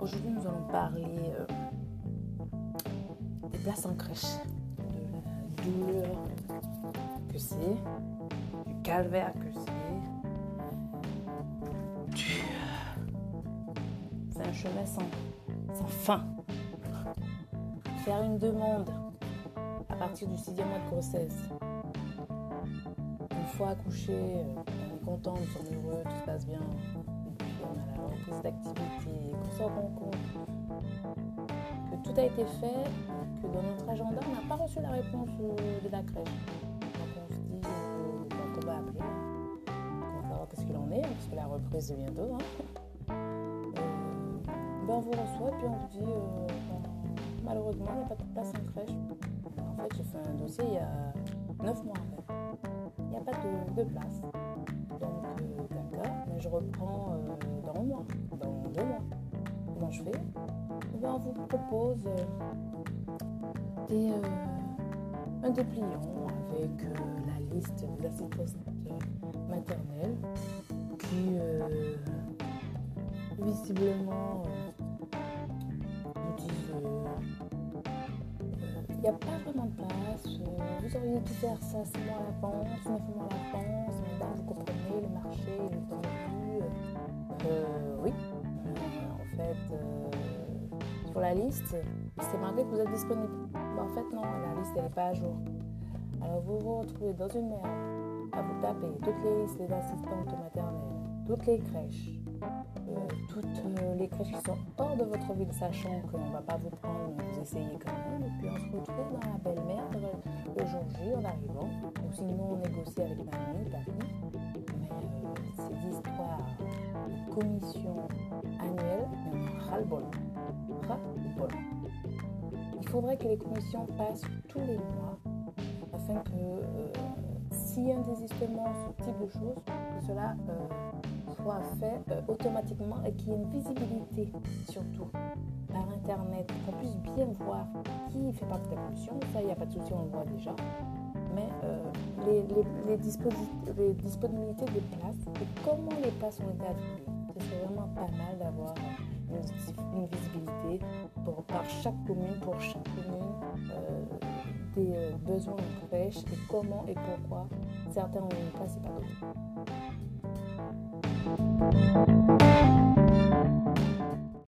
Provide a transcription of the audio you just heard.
Aujourd'hui, nous allons parler euh, des places en crèche, de la douleur que c'est, du calvaire que c'est. Euh, c'est un chemin sans, sans fin. Faire une demande à partir du sixième mois de grossesse. Une fois accouché, euh, on est content, nous sommes heureux, tout se passe bien. On a la reprise d'activité, se rend compte que tout a été fait, que dans notre agenda, on n'a pas reçu la réponse euh, de la crèche. Donc on se dit, euh, quand on va appeler, on va savoir qu'est-ce qu'il en est, parce que la reprise est bientôt. Hein. Euh, ben on vous reçoit, puis on vous dit, euh, malheureusement, il n'y a pas de place en crèche. En fait, j'ai fait un dossier il y a 9 mois. Il n'y a pas de, place. Donc, euh, d'accord, mais je reprends euh, dans un mois, dans deux mois. Comment je fais? Eh On vous propose euh, des, euh, un dépliant avec euh, la liste des assistantes maternelles qui, euh, visiblement, euh, nous disent euh, il n'y a pas vraiment de place, euh, vous auriez dû faire ça 6 mois à l'avance, 9 mois à l'avance, madame, vous comprenez, sur la liste, c'est marqué que vous êtes disponible. En fait, non, la liste, n'est pas à jour. Alors, vous vous retrouvez dans une merde à vous taper toutes les listes des assistantes maternelles, toutes les crèches, euh, toutes euh, les crèches qui sont hors de votre ville, sachant qu'on ne va pas vous prendre, vous essayez quand même. Et puis on se retrouve dans la belle merde le jour J en arrivant. Ou sinon on négocie avec mamie, papy. Mais euh, ces histoires de commission annuelle, il Il faudrait que les commissions passent tous les mois afin que euh, s'il y a un désistement, ce type de choses, cela euh, soit fait euh, automatiquement et qu'il y ait une visibilité surtout par internet, qu'on puisse bien voir qui fait partie de la commission. Ça, il n'y a pas de souci, on le voit déjà. Mais les, les, disponibilités de places et comment les places ont été attribuées. Ce serait vraiment pas mal d'avoir chaque commune, pour chaque commune, euh, des euh, besoins en crèche et comment et pourquoi certains ont une place et pas d'autres.